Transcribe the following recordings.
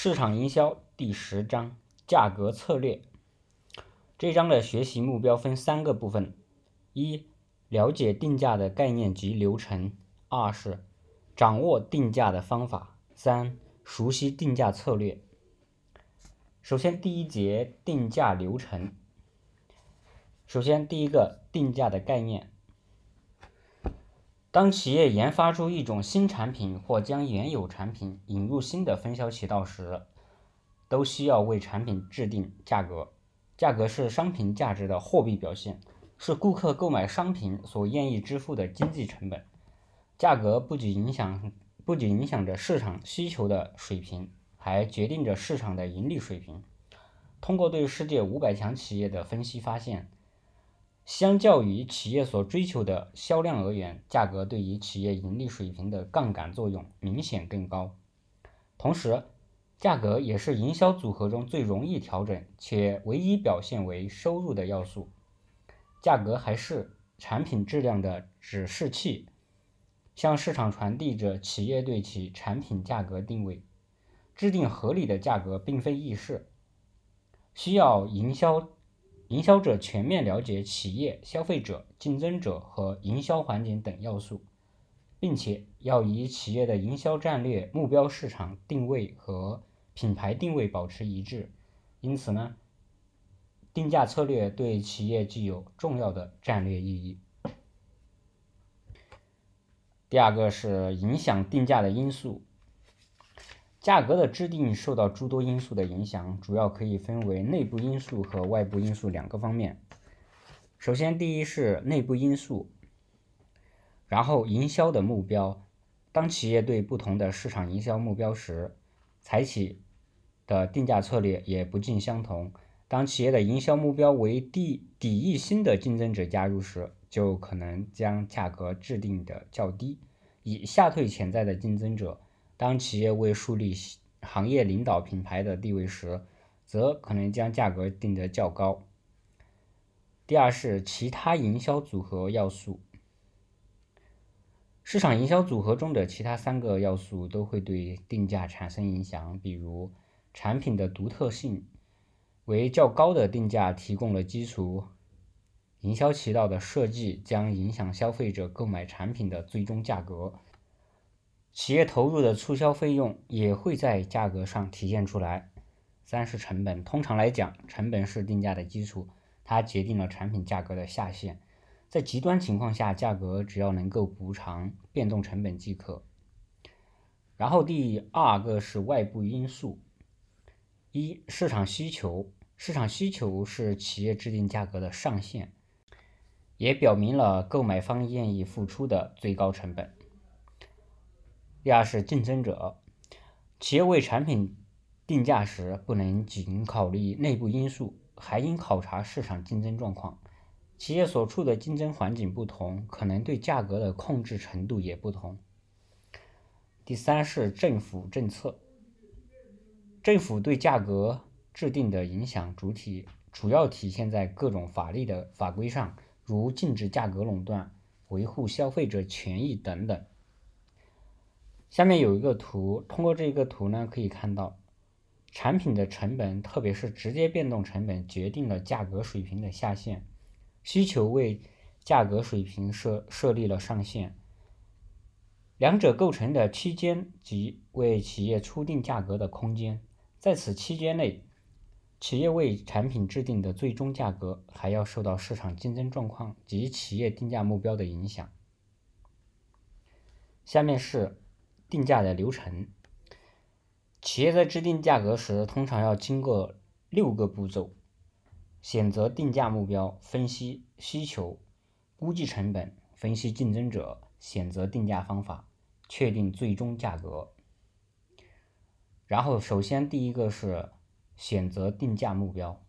市场营销第十章价格策略。这章的学习目标分三个部分：一、了解定价的概念及流程；二是掌握定价的方法；三、熟悉定价策略。首先，第一节定价流程。首先，第一个定价的概念。当企业研发出一种新产品或将原有产品引入新的分销渠道时，都需要为产品制定价格。价格是商品价值的货币表现，是顾客购买商品所愿意支付的经济成本。价格不仅影响不仅影响着市场需求的水平，还决定着市场的盈利水平。通过对世界五百强企业的分析发现。相较于企业所追求的销量而言，价格对于企业盈利水平的杠杆作用明显更高。同时，价格也是营销组合中最容易调整且唯一表现为收入的要素。价格还是产品质量的指示器，向市场传递着企业对其产品价格定位。制定合理的价格并非易事，需要营销。营销者全面了解企业、消费者、竞争者和营销环境等要素，并且要以企业的营销战略、目标市场定位和品牌定位保持一致。因此呢，定价策略对企业具有重要的战略意义。第二个是影响定价的因素。价格的制定受到诸多因素的影响，主要可以分为内部因素和外部因素两个方面。首先，第一是内部因素，然后营销的目标。当企业对不同的市场营销目标时，采取的定价策略也不尽相同。当企业的营销目标为抵抵御新的竞争者加入时，就可能将价格制定的较低，以吓退潜在的竞争者。当企业为树立行业领导品牌的地位时，则可能将价格定得较高。第二是其他营销组合要素，市场营销组合中的其他三个要素都会对定价产生影响，比如产品的独特性为较高的定价提供了基础，营销渠道的设计将影响消费者购买产品的最终价格。企业投入的促销费用也会在价格上体现出来。三是成本，通常来讲，成本是定价的基础，它决定了产品价格的下限。在极端情况下，价格只要能够补偿变动成本即可。然后第二个是外部因素，一市场需求，市场需求是企业制定价格的上限，也表明了购买方愿意付出的最高成本。第二是竞争者，企业为产品定价时，不能仅考虑内部因素，还应考察市场竞争状况。企业所处的竞争环境不同，可能对价格的控制程度也不同。第三是政府政策，政府对价格制定的影响主体主要体现在各种法律的法规上，如禁止价格垄断、维护消费者权益等等。下面有一个图，通过这个图呢，可以看到产品的成本，特别是直接变动成本，决定了价格水平的下限。需求为价格水平设设立了上限，两者构成的区间即为企业初定价格的空间。在此期间内，企业为产品制定的最终价格还要受到市场竞争状况及企业定价目标的影响。下面是。定价的流程，企业在制定价格时，通常要经过六个步骤：选择定价目标、分析需求、估计成本、分析竞争者、选择定价方法、确定最终价格。然后，首先第一个是选择定价目标。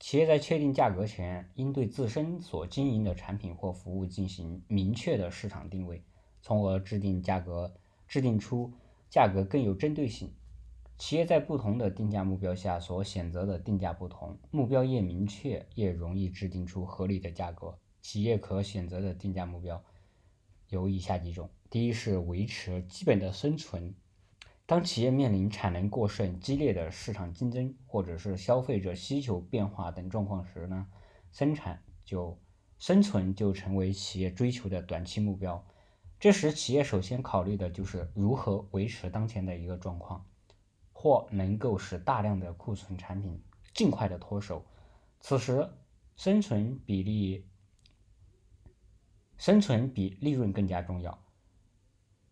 企业在确定价格前，应对自身所经营的产品或服务进行明确的市场定位，从而制定价格。制定出价格更有针对性。企业在不同的定价目标下所选择的定价不同，目标越明确，越容易制定出合理的价格。企业可选择的定价目标有以下几种：第一是维持基本的生存，当企业面临产能过剩、激烈的市场竞争，或者是消费者需求变化等状况时呢，生产就生存就成为企业追求的短期目标。这时，企业首先考虑的就是如何维持当前的一个状况，或能够使大量的库存产品尽快的脱手。此时，生存比例、生存比利润更加重要。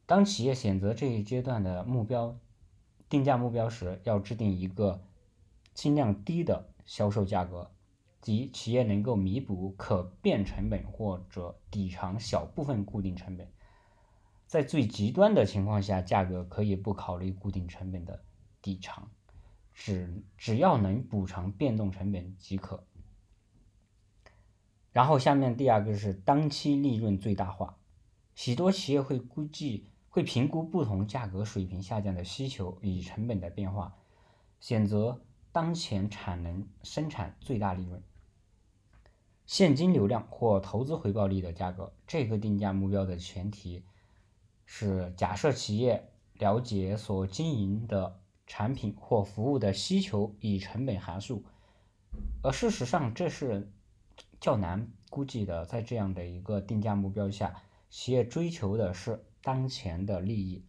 当企业选择这一阶段的目标定价目标时，要制定一个尽量低的销售价格，即企业能够弥补可变成本或者抵偿小部分固定成本。在最极端的情况下，价格可以不考虑固定成本的抵偿，只只要能补偿变动成本即可。然后下面第二个是当期利润最大化，许多企业会估计。会评估不同价格水平下降的需求与成本的变化，选择当前产能生产最大利润、现金流量或投资回报率的价格。这个定价目标的前提是假设企业了解所经营的产品或服务的需求与成本函数，而事实上这是较难估计的。在这样的一个定价目标下，企业追求的是。当前的利益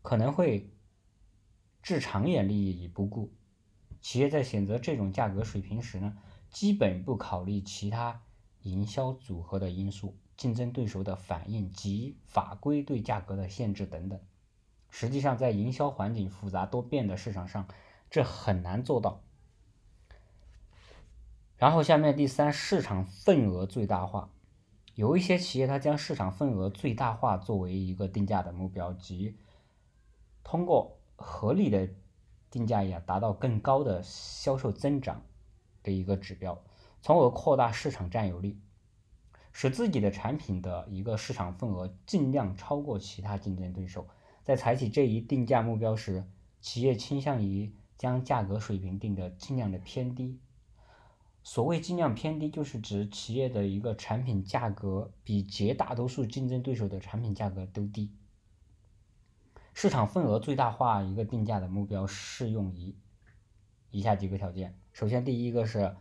可能会置长远利益于不顾。企业在选择这种价格水平时呢，基本不考虑其他营销组合的因素、竞争对手的反应及法规对价格的限制等等。实际上，在营销环境复杂多变的市场上，这很难做到。然后，下面第三，市场份额最大化。有一些企业，它将市场份额最大化作为一个定价的目标，即通过合理的定价呀，达到更高的销售增长的一个指标，从而扩大市场占有率，使自己的产品的一个市场份额尽量超过其他竞争对手。在采取这一定价目标时，企业倾向于将价格水平定得尽量的偏低。所谓尽量偏低，就是指企业的一个产品价格比绝大多数竞争对手的产品价格都低。市场份额最大化一个定价的目标适用于以下几个条件：首先，第一个是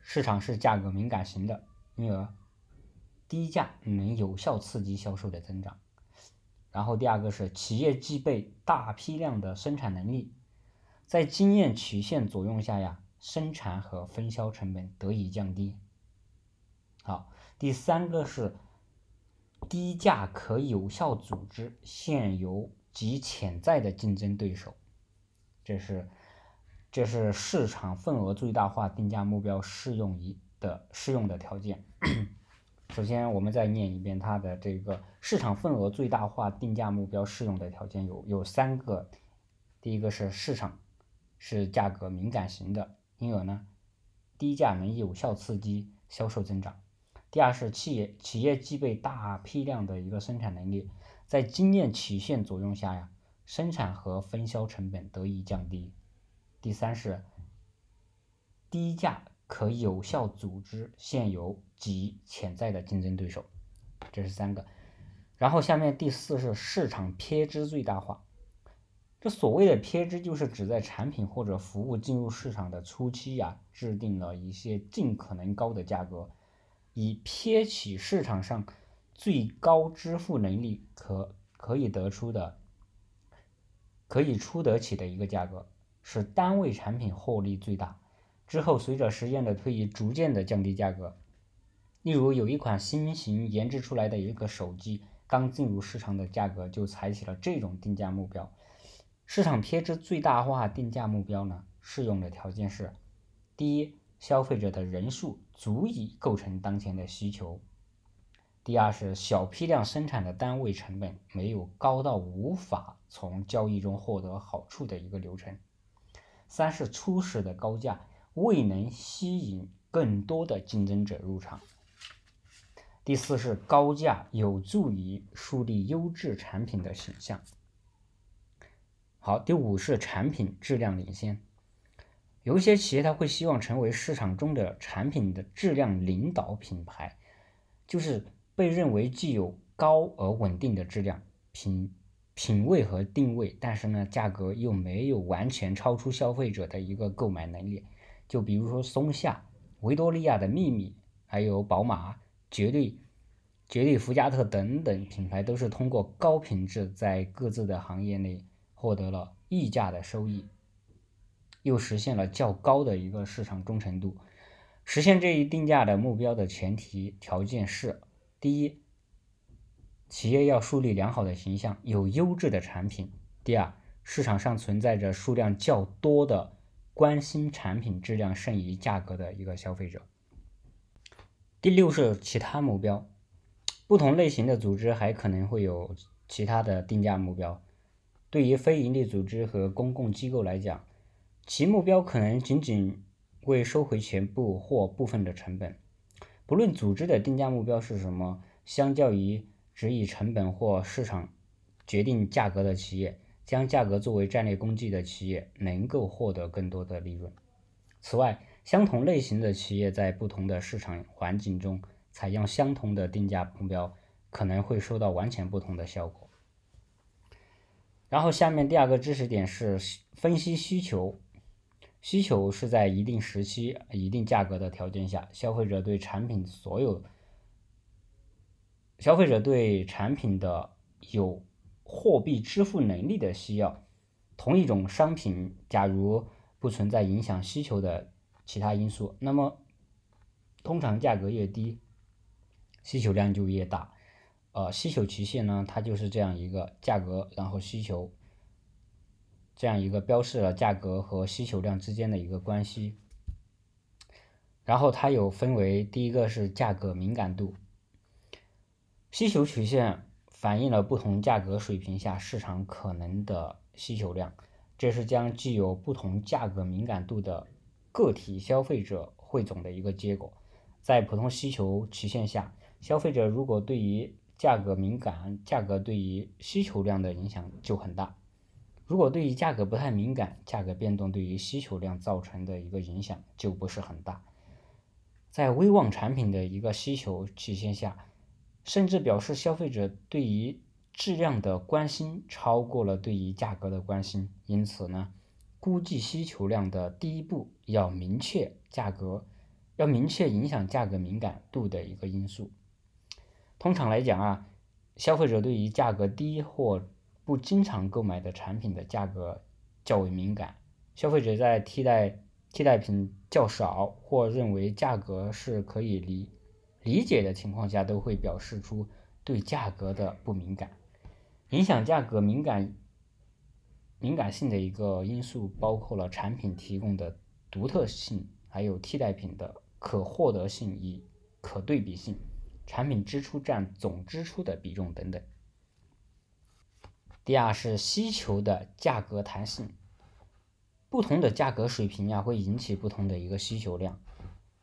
市场是价格敏感型的，因而低价能有效刺激销售的增长；然后第二个是企业具备大批量的生产能力，在经验曲线作用下呀。生产和分销成本得以降低。好，第三个是低价可有效组织现有及潜在的竞争对手，这是这是市场份额最大化定价目标适用于的适用的条件。首先，我们再念一遍它的这个市场份额最大化定价目标适用的条件有有三个，第一个是市场是价格敏感型的。因而呢，低价能有效刺激销售增长。第二是企业企业具备大批量的一个生产能力，在经验曲线作用下呀，生产和分销成本得以降低。第三是低价可有效组织现有及潜在的竞争对手，这是三个。然后下面第四是市场偏支最大化。这所谓的偏支，就是指在产品或者服务进入市场的初期呀，制定了一些尽可能高的价格，以撇起市场上最高支付能力可可以得出的、可以出得起的一个价格，使单位产品获利最大。之后随着时间的推移，逐渐的降低价格。例如，有一款新型研制出来的一个手机，刚进入市场的价格就采取了这种定价目标。市场偏支最大化定价目标呢，适用的条件是：第一，消费者的人数足以构成当前的需求；第二是小批量生产的单位成本没有高到无法从交易中获得好处的一个流程；三是初始的高价未能吸引更多的竞争者入场；第四是高价有助于树立优质产品的形象。好，第五是产品质量领先。有一些企业，他会希望成为市场中的产品的质量领导品牌，就是被认为具有高而稳定的质量、品品位和定位，但是呢，价格又没有完全超出消费者的一个购买能力。就比如说松下、维多利亚的秘密，还有宝马、绝对、绝对福加特等等品牌，都是通过高品质在各自的行业内获得了溢价的收益，又实现了较高的一个市场忠诚度。实现这一定价的目标的前提条件是：第一，企业要树立良好的形象，有优质的产品；第二，市场上存在着数量较多的关心产品质量胜于价格的一个消费者。第六是其他目标，不同类型的组织还可能会有其他的定价目标。对于非营利组织和公共机构来讲，其目标可能仅仅为收回全部或部分的成本。不论组织的定价目标是什么，相较于只以成本或市场决定价格的企业，将价格作为战略工具的企业能够获得更多的利润。此外，相同类型的企业在不同的市场环境中采用相同的定价目标，可能会收到完全不同的效果。然后，下面第二个知识点是分析需求。需求是在一定时期、一定价格的条件下，消费者对产品所有。消费者对产品的有货币支付能力的需要，同一种商品，假如不存在影响需求的其他因素，那么通常价格越低，需求量就越大。呃，需求曲线呢，它就是这样一个价格，然后需求，这样一个标示了价格和需求量之间的一个关系。然后它有分为第一个是价格敏感度。需求曲线反映了不同价格水平下市场可能的需求量，这是将具有不同价格敏感度的个体消费者汇总的一个结果。在普通需求曲线下，消费者如果对于价格敏感，价格对于需求量的影响就很大；如果对于价格不太敏感，价格变动对于需求量造成的一个影响就不是很大。在威望产品的一个需求曲线下。甚至表示消费者对于质量的关心超过了对于价格的关心，因此呢，估计需求量的第一步要明确价格，要明确影响价格敏感度的一个因素。通常来讲啊，消费者对于价格低或不经常购买的产品的价格较为敏感，消费者在替代替代品较少或认为价格是可以理。理解的情况下，都会表示出对价格的不敏感。影响价格敏感敏感性的一个因素，包括了产品提供的独特性，还有替代品的可获得性与可对比性，产品支出占总支出的比重等等。第二是需求的价格弹性，不同的价格水平呀，会引起不同的一个需求量。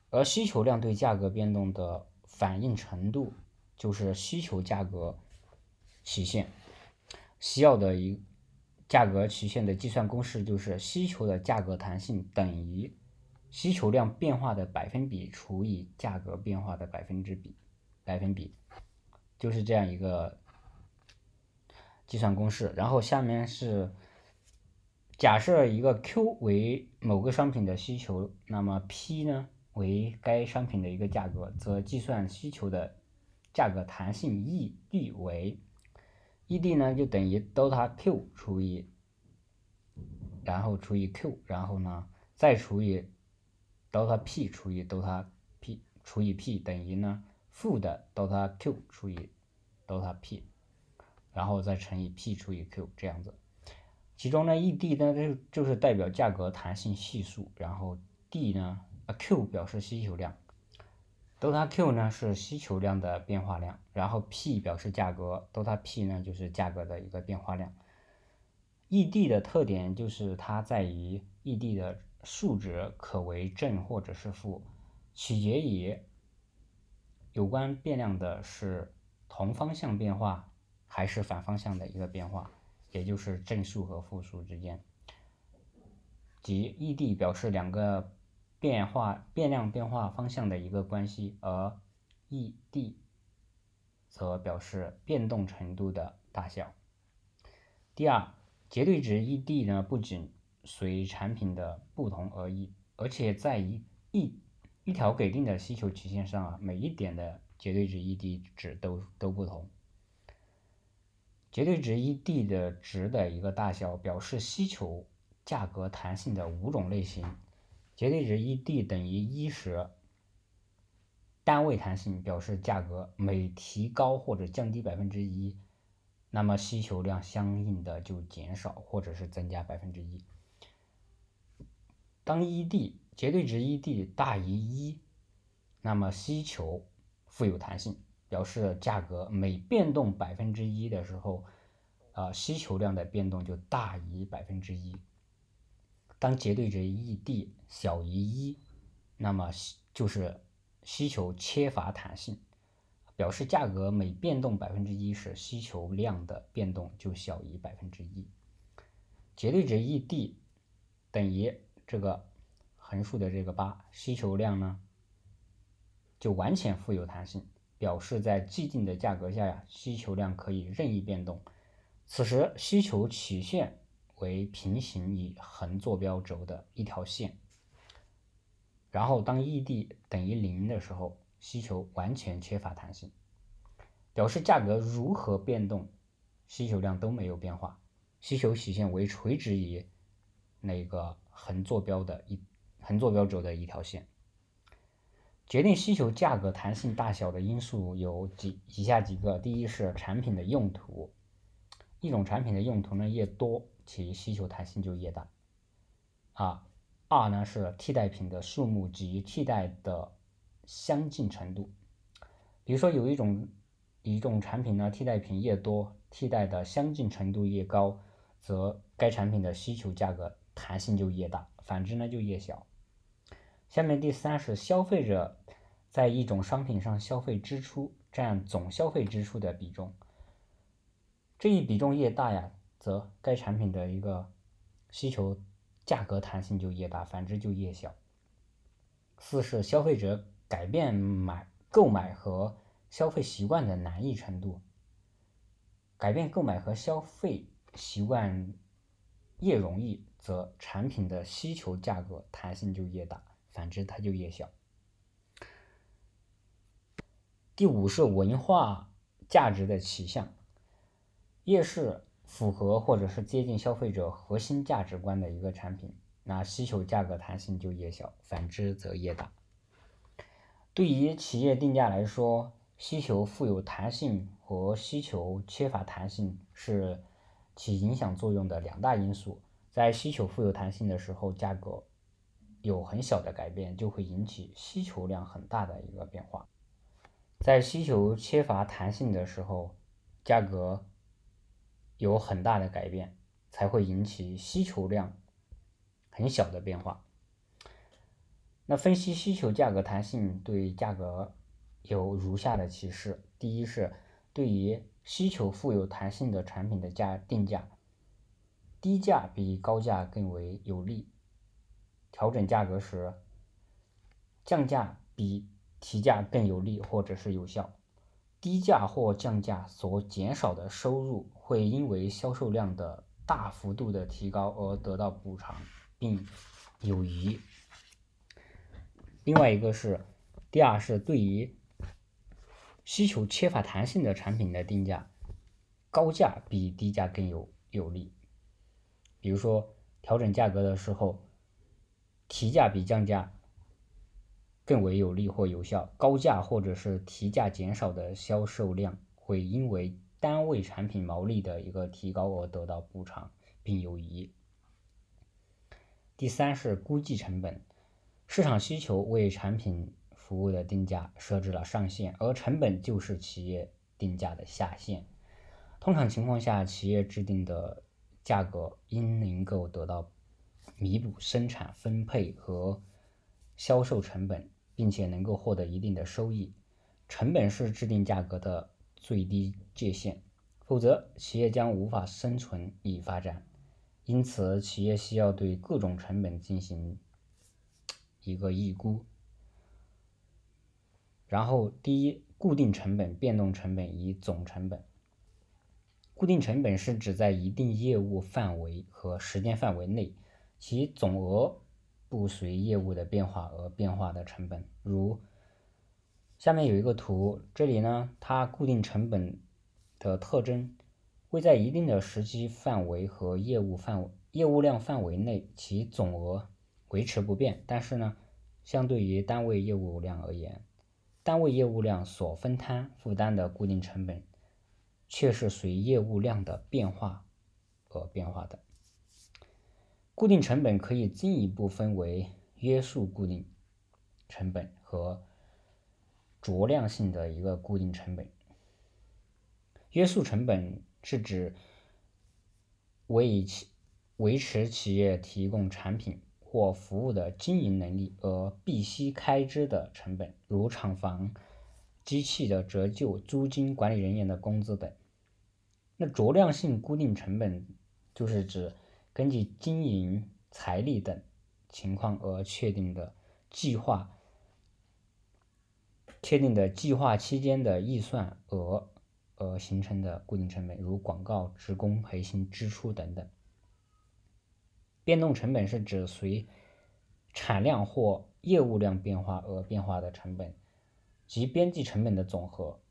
而需求量对价格变动的反应程度，就是需求价格曲线。需要的一价格曲线的计算公式就是需求的价格弹性等于需求量变化的百分比除以价格变化的百分之比百分比，就是这样一个计算公式。然后下面是假设一个 Q 为某个商品的需求，那么 P 呢？为该商品的一个价格，则计算需求的价格弹性 E D 为 E D 呢，就等于 delta Q 除以，然后除以 Q，然后呢再除以 delta P 除以 delta P 除以 P 等于呢负的 delta Q 除以 delta P，然后再乘以 P 除以 Q 这样子。其中呢 E D 呢就就是代表价格弹性系数，然后 D 呢。啊，Q 表示需求量，delta Q 呢是需求量的变化量，然后 P 表示价格，delta P 呢就是价格的一个变化量。ED 的特点就是它在于 ED 的数值可为正或者是负，取决于有关变量的是同方向变化还是反方向的一个变化，也就是正数和负数之间。即 ED 表示两个。变化变量变化方向的一个关系，而 E_D 则表示变动程度的大小。第二，绝对值 ED 呢，不仅随产品的不同而异，而且在一一一条给定的需求曲线上啊，每一点的绝对值 ED 值都都不同。绝对值 ED 的值的一个大小，表示需求价格弹性的五种类型。绝对值 ED 等于一时，单位弹性表示价格每提高或者降低百分之一。那么需求量相应的就减少或者是增加百分之一。当 ED 绝对值 ED 大于一，那么需求富有弹性，表示价格每变动百分之一的时候，啊需求量的变动就大于百分之一。当绝对值 ED 小于一，那么就是需求缺乏弹性。表示价格每变动百分之一时，需求量的变动就小于百分之一。绝对值 ED 等于这个横竖的这个八，需求量呢就完全富有弹性，表示在既定的价格下呀，需求量可以任意变动。此时需求曲线为平行于横坐标轴的一条线。然后当 ED 等于零的时候。需求完全缺乏弹性，表示价格如何变动，需求量都没有变化。需求曲线为垂直于那个横坐标的一横坐标轴的一条线。决定需求价格弹性大小的因素有几以下几个：第一是产品的用途，一种产品的用途呢越多，其需求弹性就越大。啊，二呢是替代品的数目及替代的。相近程度，比如说有一种一种产品呢，替代品越多，替代的相近程度越高，则该产品的需求价格弹性就越大，反之呢就越小。下面第三是消费者在一种商品上消费支出占总消费支出的比重，这一比重越大呀，则该产品的一个需求价格弹性就越大，反之就越小。四是消费者。改变买购买和消费习惯的难易程度，改变购买和消费习惯越容易，则产品的需求价格弹性就越大，反之它就越小。第五是文化价值的取向，越是符合或者是接近消费者核心价值观的一个产品，那需求价格弹性就越小，反之则越大。对于企业定价来说，需求富有弹性和需求缺乏弹性是起影响作用的两大因素。在需求富有弹性的时候，价格有很小的改变，就会引起需求量很大的一个变化；在需求缺乏弹性的时候，价格有很大的改变，才会引起需求量很小的变化。那分析需求价格弹性对价格有如下的启示：第一是对于需求富有弹性的产品的价定价，低价比高价更为有利；调整价格时，降价比提价更有利或者是有效。低价或降价所减少的收入会因为销售量的大幅度的提高而得到补偿，并有余。另外一个是，第二是对于需求缺乏弹性的产品的定价，高价比低价更有有利。比如说调整价格的时候，提价比降价更为有利或有效。高价或者是提价减少的销售量会因为单位产品毛利的一个提高而得到补偿，并有疑。第三是估计成本。市场需求为产品服务的定价设置了上限，而成本就是企业定价的下限。通常情况下，企业制定的价格应能够得到弥补生产、分配和销售成本，并且能够获得一定的收益。成本是制定价格的最低界限，否则企业将无法生存与发展。因此，企业需要对各种成本进行。一个预估，然后第一，固定成本、变动成本与总成本。固定成本是指在一定业务范围和时间范围内，其总额不随业务的变化而变化的成本。如下面有一个图，这里呢，它固定成本的特征会在一定的时期范围和业务范围、业务量范围内，其总额维持不变。但是呢，相对于单位业务量而言，单位业务量所分摊负担的固定成本。却是随业务量的变化而变化的。固定成本可以进一步分为约束固定成本和酌量性的一个固定成本。约束成本是指为企维持企业提供产品或服务的经营能力而必须开支的成本，如厂房。机器的折旧、租金、管理人员的工资等。那酌量性固定成本就是指根据经营、财力等情况而确定的计划、确定的计划期间的预算额而形成的固定成本，如广告、职工培训支出等等。变动成本是指随产量或业务量变化而变化的成本。及边际成本的总和，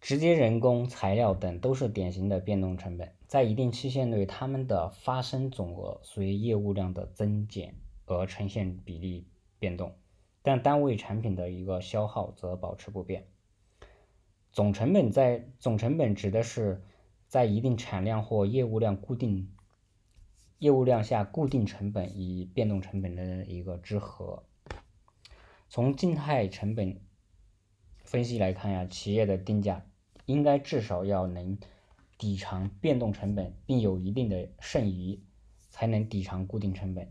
直接人工、材料等都是典型的变动成本，在一定期限内，它们的发生总额随业务量的增减而呈现比例变动，但单位产品的一个消耗则保持不变。总成本在总成本指的是在一定产量或业务量固定业务量下固定成本与变动成本的一个之和。从静态成本分析来看呀，企业的定价应该至少要能抵偿变动成本，并有一定的剩余，才能抵偿固定成本。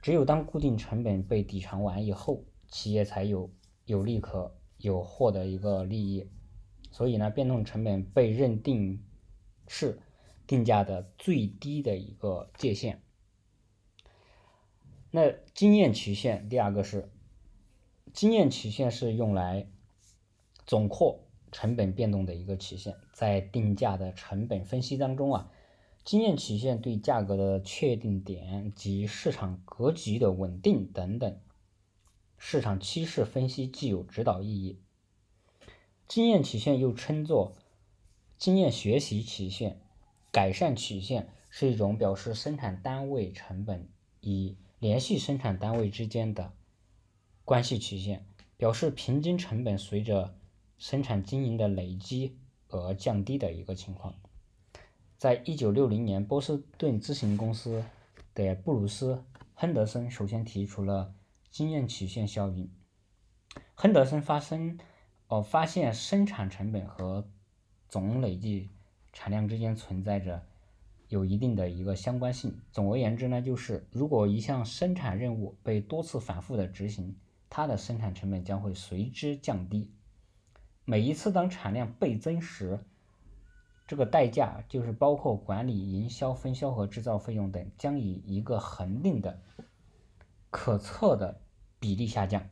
只有当固定成本被抵偿完以后，企业才有有利可有获得一个利益。所以呢，变动成本被认定是定价的最低的一个界限。那经验曲线，第二个是。经验曲线是用来总括成本变动的一个曲线，在定价的成本分析当中啊，经验曲线对价格的确定点及市场格局的稳定等等市场趋势分析具有指导意义。经验曲线又称作经验学习曲线、改善曲线，是一种表示生产单位成本与连续生产单位之间的。关系曲线表示平均成本随着生产经营的累积而降低的一个情况。在一九六零年，波士顿咨询公司的布鲁斯·亨德森首先提出了经验曲线效应。亨德森发生哦发现生产成本和总累计产量之间存在着有一定的一个相关性。总而言之呢，就是如果一项生产任务被多次反复的执行，它的生产成本将会随之降低。每一次当产量倍增时，这个代价就是包括管理、营销、分销和制造费用等，将以一个恒定的、可测的比例下降。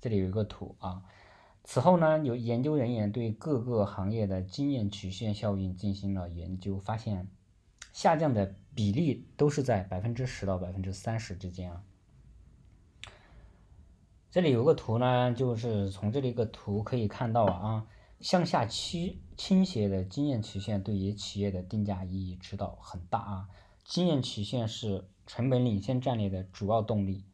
这里有一个图啊。此后呢，有研究人员对各个行业的经验曲线效应进行了研究，发现下降的比例都是在百分之十到百分之三十之间啊。这里有个图呢，就是从这里一个图可以看到啊，向下倾倾斜的经验曲线对于企业的定价意义指导很大啊。经验曲线是成本领先战略的主要动力。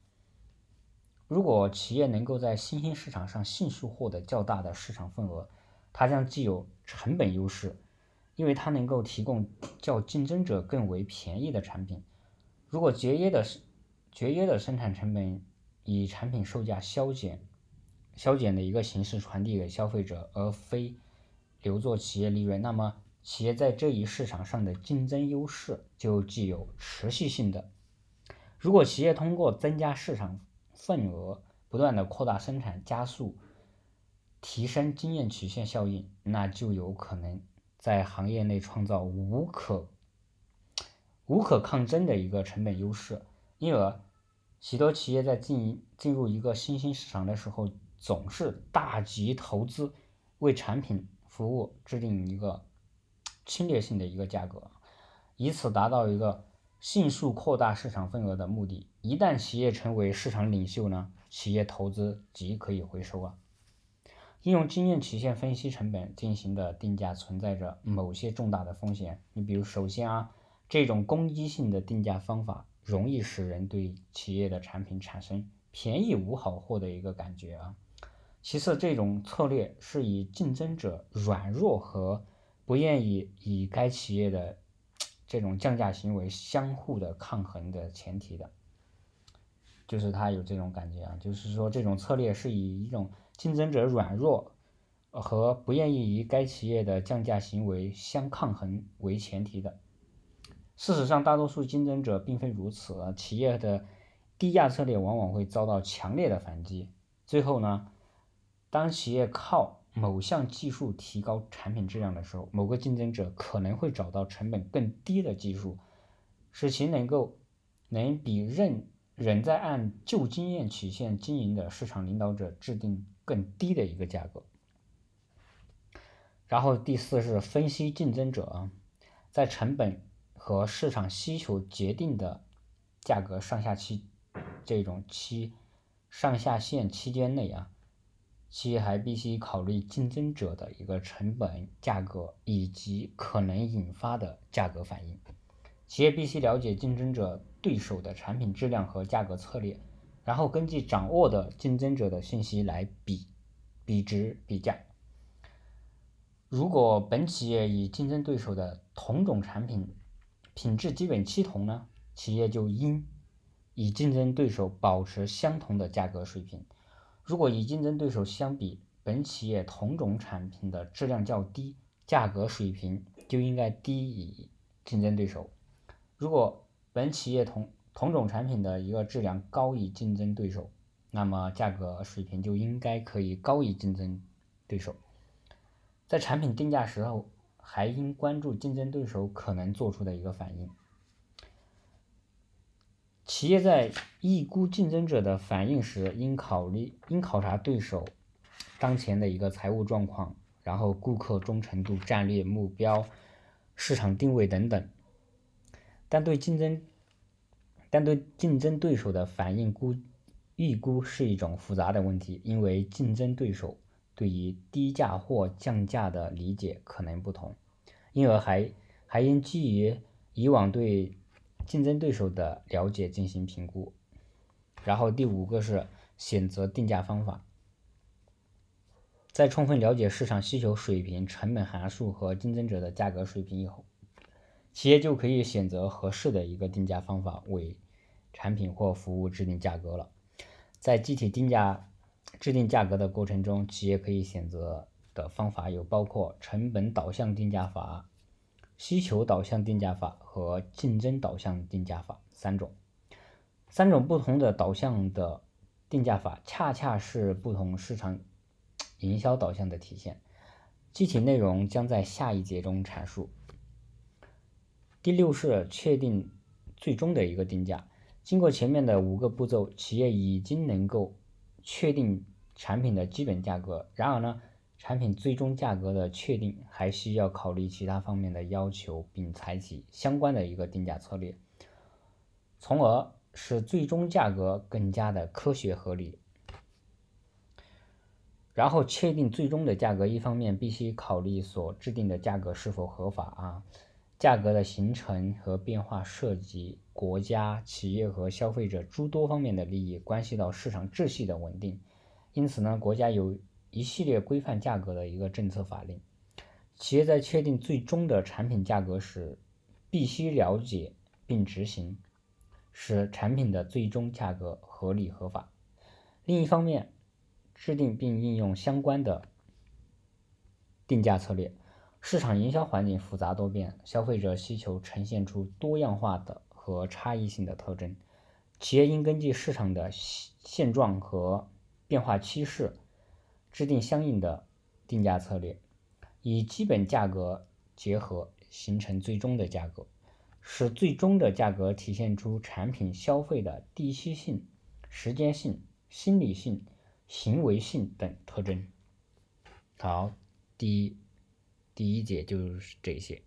如果企业能够在新兴市场上迅速获得较大的市场份额，它将具有成本优势，因为它能够提供较竞争者更为便宜的产品。如果节约的节约的生产成本。以产品售价削减、削减的一个形式传递给消费者，而非留作企业利润，那么企业在这一市场上的竞争优势就具有持续性的。如果企业通过增加市场份额，不断的扩大生产，加速提升经验曲线效应，那就有可能在行业内创造无可无可抗争的一个成本优势，因而。许多企业在进进入一个新兴市场的时候，总是大举投资，为产品服务制定一个侵略性的一个价格，以此达到一个迅速扩大市场份额的目的。一旦企业成为市场领袖呢，企业投资即可以回收啊。应用经验曲线分析成本进行的定价存在着某些重大的风险。你比如，首先啊，这种攻击性的定价方法容易使人对企业的产品产生便宜无好货的一个感觉啊。其次，这种策略是以竞争者软弱和不愿意以该企业的这种降价行为相互的抗衡的前提的，就是他有这种感觉啊，就是说这种策略是以一种。竞争者软弱和不愿意与该企业的降价行为相抗衡为前提的。事实上，大多数竞争者并非如此。企业的低价策略往往会遭到强烈的反击。最后呢，当企业靠某项技术提高产品质量的时候，某个竞争者可能会找到成本更低的技术，使其能够能比任仍在按旧经验曲线经营的市场领导者制定。更低的一个价格，然后第四是分析竞争者，在成本和市场需求决定的价格上下期这种期上下限期间内啊，企业还必须考虑竞争者的一个成本、价格以及可能引发的价格反应。企业必须了解竞争者对手的产品质量和价格策略。然后根据掌握的竞争者的信息来比比值比价。如果本企业与竞争对手的同种产品品质基本趋同呢，企业就应与竞争对手保持相同的价格水平。如果与竞争对手相比，本企业同种产品的质量较低，价格水平就应该低于竞争对手。如果本企业同同种产品的一个质量高于竞争对手，那么价格水平就应该可以高于竞争对手。在产品定价时候，还应关注竞争对手可能做出的一个反应。企业在预估竞争者的反应时，应考虑应考察对手当前的一个财务状况，然后顾客忠诚度、战略目标、市场定位等等。但对竞争但对竞争对手的反应估预估是一种复杂的问题，因为竞争对手对于低价或降价的理解可能不同，因而还还应基于以往对竞争对手的了解进行评估。然后第五个是选择定价方法，在充分了解市场需求水平、成本函数和竞争者的价格水平以后。企业就可以选择合适的一个定价方法，为产品或服务制定价格了。在具体定价制定价格的过程中，企业可以选择的方法有包括成本导向定价法、需求导向定价法和竞争导向定价法三种。三种不同的导向的定价法，恰恰是不同市场营销导向的体现。具体内容将在下一节中阐述。第六是确定最终的一个定价。经过前面的五个步骤，企业已经能够确定产品的基本价格。然而呢，产品最终价格的确定还需要考虑其他方面的要求，并采取相关的一个定价策略，从而使最终价格更加的科学合理。然后确定最终的价格，一方面必须考虑所制定的价格是否合法啊。价格的形成和变化涉及国家、企业和消费者诸多方面的利益，关系到市场秩序的稳定。因此呢，国家有一系列规范价格的一个政策法令。企业在确定最终的产品价格时，必须了解并执行，使产品的最终价格合理合法。另一方面，制定并应用相关的定价策略。市场营销环境复杂多变，消费者需求呈现出多样化的和差异性的特征。企业应根据市场的现状和变化趋势，制定相应的定价策略，以基本价格结合，形成最终的价格，使最终的价格体现出产品消费的地区性、时间性、心理性、行为性等特征。好，第一。第一节就是这些。